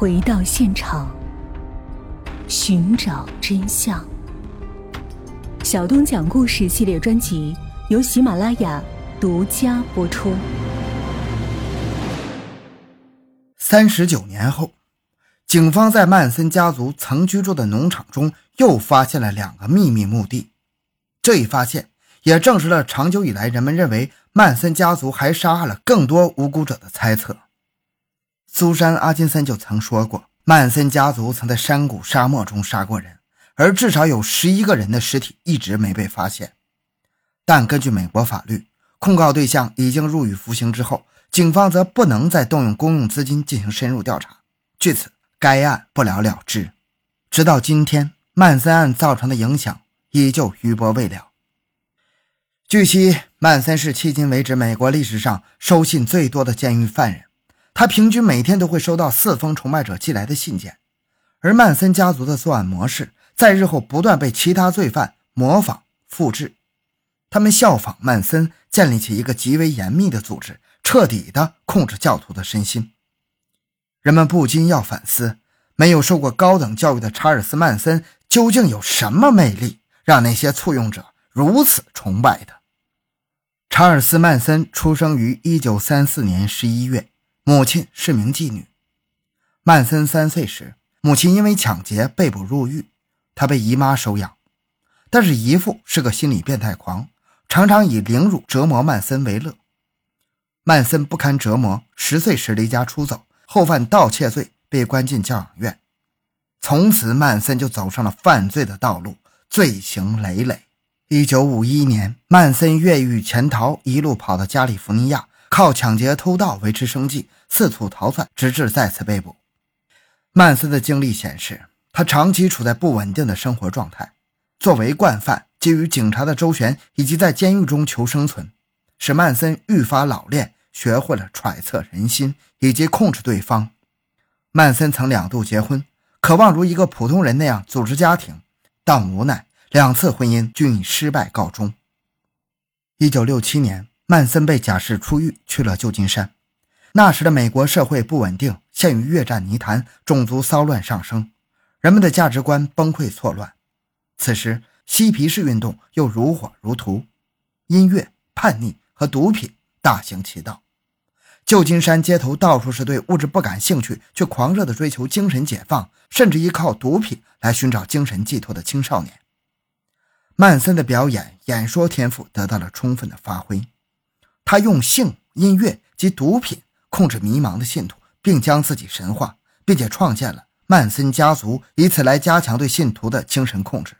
回到现场，寻找真相。小东讲故事系列专辑由喜马拉雅独家播出。三十九年后，警方在曼森家族曾居住的农场中又发现了两个秘密墓地。这一发现也证实了长久以来人们认为曼森家族还杀害了更多无辜者的猜测。苏珊·阿金森就曾说过，曼森家族曾在山谷、沙漠中杀过人，而至少有十一个人的尸体一直没被发现。但根据美国法律，控告对象已经入狱服刑之后，警方则不能再动用公用资金进行深入调查，据此，该案不了了之。直到今天，曼森案造成的影响依旧余波未了。据悉，曼森是迄今为止美国历史上收信最多的监狱犯人。他平均每天都会收到四封崇拜者寄来的信件，而曼森家族的作案模式在日后不断被其他罪犯模仿复制。他们效仿曼森，建立起一个极为严密的组织，彻底的控制教徒的身心。人们不禁要反思：没有受过高等教育的查尔斯·曼森究竟有什么魅力，让那些簇拥者如此崇拜他？查尔斯·曼森出生于1934年11月。母亲是名妓女。曼森三岁时，母亲因为抢劫被捕入狱，他被姨妈收养。但是姨父是个心理变态狂，常常以凌辱折磨曼森为乐。曼森不堪折磨，十岁时离家出走，后犯盗窃罪，被关进教养院。从此，曼森就走上了犯罪的道路，罪行累累。一九五一年，曼森越狱潜逃，一路跑到加利福尼亚。靠抢劫、偷盗维持生计，四处逃窜，直至再次被捕。曼森的经历显示，他长期处在不稳定的生活状态。作为惯犯，基于警察的周旋以及在监狱中求生存，使曼森愈发老练，学会了揣测人心以及控制对方。曼森曾两度结婚，渴望如一个普通人那样组织家庭，但无奈两次婚姻均以失败告终。一九六七年。曼森被假释出狱，去了旧金山。那时的美国社会不稳定，陷于越战泥潭，种族骚乱上升，人们的价值观崩溃错乱。此时，嬉皮士运动又如火如荼，音乐、叛逆和毒品大行其道。旧金山街头到处是对物质不感兴趣却狂热的追求精神解放，甚至依靠毒品来寻找精神寄托的青少年。曼森的表演、演说天赋得到了充分的发挥。他用性、音乐及毒品控制迷茫的信徒，并将自己神化，并且创建了曼森家族，以此来加强对信徒的精神控制。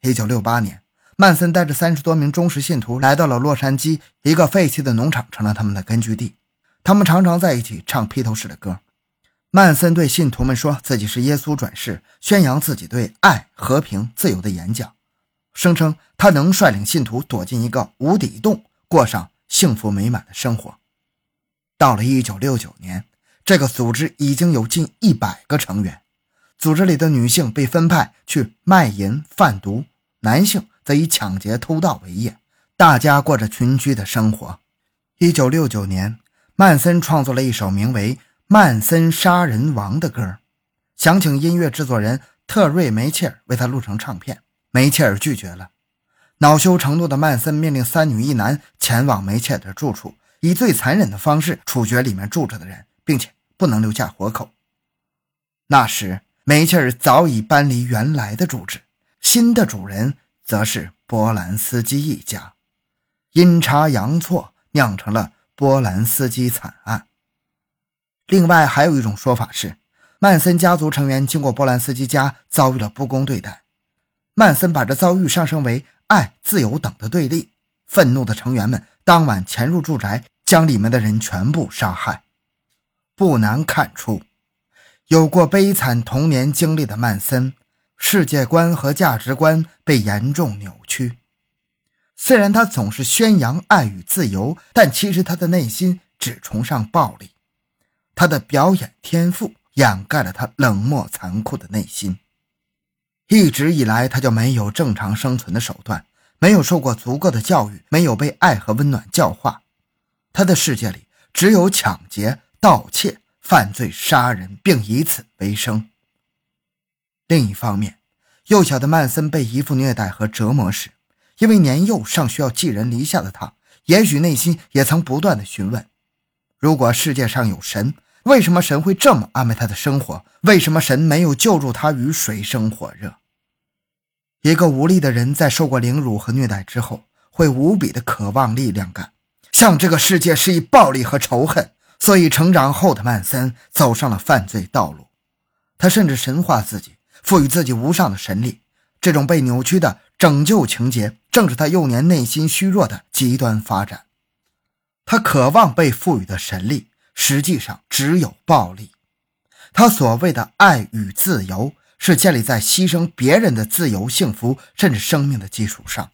一九六八年，曼森带着三十多名忠实信徒来到了洛杉矶，一个废弃的农场成了他们的根据地。他们常常在一起唱披头士的歌。曼森对信徒们说自己是耶稣转世，宣扬自己对爱、和平、自由的演讲，声称他能率领信徒躲进一个无底洞。过上幸福美满的生活。到了一九六九年，这个组织已经有近一百个成员。组织里的女性被分派去卖淫贩毒，男性则以抢劫偷盗为业，大家过着群居的生活。一九六九年，曼森创作了一首名为《曼森杀人王》的歌，想请音乐制作人特瑞梅切尔为他录成唱片，梅切尔拒绝了。恼羞成怒的曼森命令三女一男前往梅切尔的住处，以最残忍的方式处决里面住着的人，并且不能留下活口。那时，梅切尔早已搬离原来的住址，新的主人则是波兰斯基一家。阴差阳错，酿成了波兰斯基惨案。另外，还有一种说法是，曼森家族成员经过波兰斯基家遭遇了不公对待，曼森把这遭遇上升为。爱、自由等的对立，愤怒的成员们当晚潜入住宅，将里面的人全部杀害。不难看出，有过悲惨童年经历的曼森，世界观和价值观被严重扭曲。虽然他总是宣扬爱与自由，但其实他的内心只崇尚暴力。他的表演天赋掩盖了他冷漠残酷的内心。一直以来，他就没有正常生存的手段，没有受过足够的教育，没有被爱和温暖教化。他的世界里只有抢劫、盗窃、犯罪杀人，并以此为生。另一方面，幼小的曼森被姨父虐待和折磨时，因为年幼尚需要寄人篱下的他，也许内心也曾不断的询问：如果世界上有神，为什么神会这么安排他的生活？为什么神没有救助他于水深火热？一个无力的人在受过凌辱和虐待之后，会无比的渴望力量感，向这个世界施以暴力和仇恨。所以，成长后的曼森走上了犯罪道路。他甚至神化自己，赋予自己无上的神力。这种被扭曲的拯救情节，正是他幼年内心虚弱的极端发展。他渴望被赋予的神力，实际上只有暴力。他所谓的爱与自由。是建立在牺牲别人的自由、幸福甚至生命的基础上，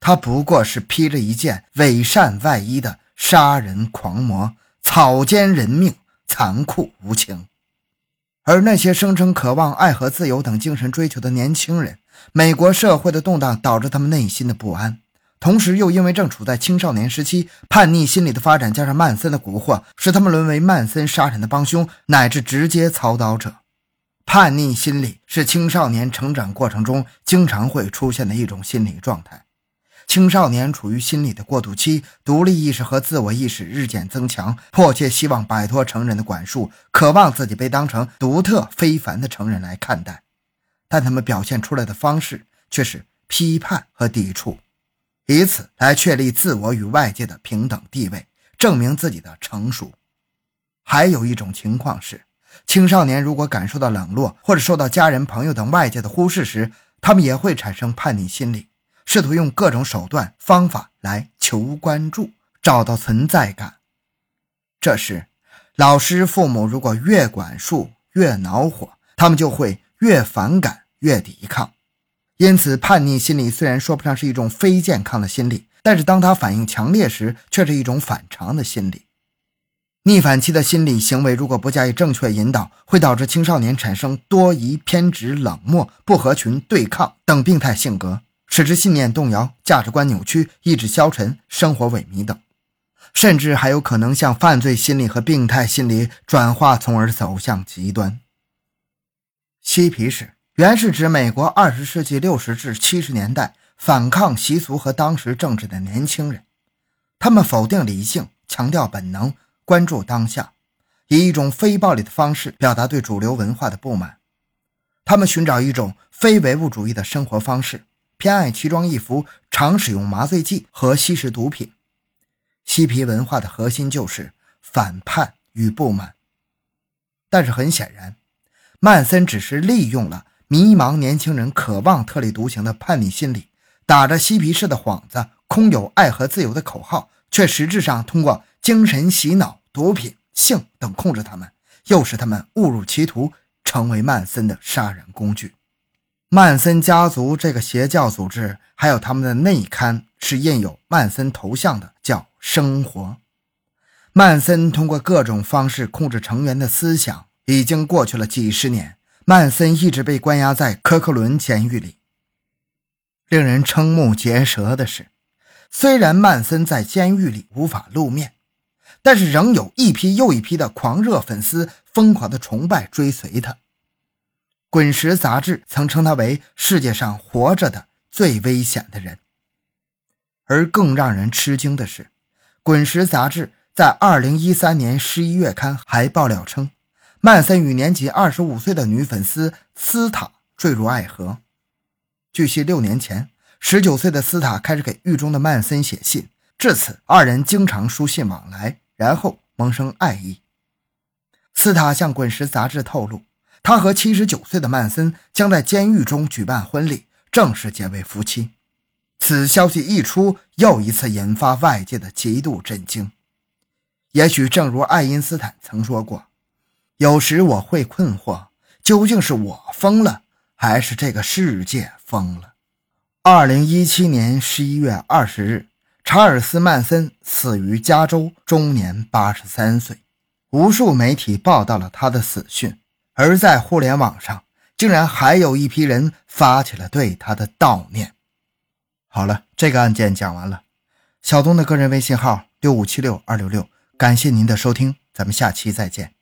他不过是披着一件伪善外衣的杀人狂魔，草菅人命，残酷无情。而那些声称渴望爱和自由等精神追求的年轻人，美国社会的动荡导致他们内心的不安，同时又因为正处在青少年时期，叛逆心理的发展加上曼森的蛊惑，使他们沦为曼森杀人的帮凶，乃至直接操刀者。叛逆心理是青少年成长过程中经常会出现的一种心理状态。青少年处于心理的过渡期，独立意识和自我意识日渐增强，迫切希望摆脱成人的管束，渴望自己被当成独特非凡的成人来看待。但他们表现出来的方式却是批判和抵触，以此来确立自我与外界的平等地位，证明自己的成熟。还有一种情况是。青少年如果感受到冷落，或者受到家人、朋友等外界的忽视时，他们也会产生叛逆心理，试图用各种手段方法来求关注，找到存在感。这时，老师、父母如果越管束越恼火，他们就会越反感越抵抗。因此，叛逆心理虽然说不上是一种非健康的心理，但是当它反应强烈时，却是一种反常的心理。逆反期的心理行为，如果不加以正确引导，会导致青少年产生多疑、偏执、冷漠、不合群、对抗等病态性格，使之信念动摇、价值观扭曲、意志消沉、生活萎靡等，甚至还有可能向犯罪心理和病态心理转化，从而走向极端。嬉皮士原是指美国二十世纪六十至七十年代反抗习俗和当时政治的年轻人，他们否定理性，强调本能。关注当下，以一种非暴力的方式表达对主流文化的不满。他们寻找一种非唯物主义的生活方式，偏爱奇装异服，常使用麻醉剂和吸食毒品。嬉皮文化的核心就是反叛与不满。但是很显然，曼森只是利用了迷茫年轻人渴望特立独行的叛逆心理，打着嬉皮士的幌子，空有爱和自由的口号，却实质上通过。精神洗脑、毒品、性等控制他们，又使他们误入歧途，成为曼森的杀人工具。曼森家族这个邪教组织，还有他们的内刊是印有曼森头像的，叫《生活》。曼森通过各种方式控制成员的思想，已经过去了几十年。曼森一直被关押在科克伦监狱里。令人瞠目结舌的是，虽然曼森在监狱里无法露面。但是仍有一批又一批的狂热粉丝疯狂的崇拜追随他。《滚石》杂志曾称他为世界上活着的最危险的人。而更让人吃惊的是，《滚石》杂志在2013年11月刊还爆料称，曼森与年仅25岁的女粉丝斯塔坠入爱河。据悉，六年前，19岁的斯塔开始给狱中的曼森写信，至此二人经常书信往来。然后萌生爱意。斯塔向《滚石》杂志透露，他和七十九岁的曼森将在监狱中举办婚礼，正式结为夫妻。此消息一出，又一次引发外界的极度震惊。也许正如爱因斯坦曾说过：“有时我会困惑，究竟是我疯了，还是这个世界疯了？”二零一七年十一月二十日。查尔斯·曼森死于加州，终年八十三岁。无数媒体报道了他的死讯，而在互联网上，竟然还有一批人发起了对他的悼念。好了，这个案件讲完了。小东的个人微信号六五七六二六六，感谢您的收听，咱们下期再见。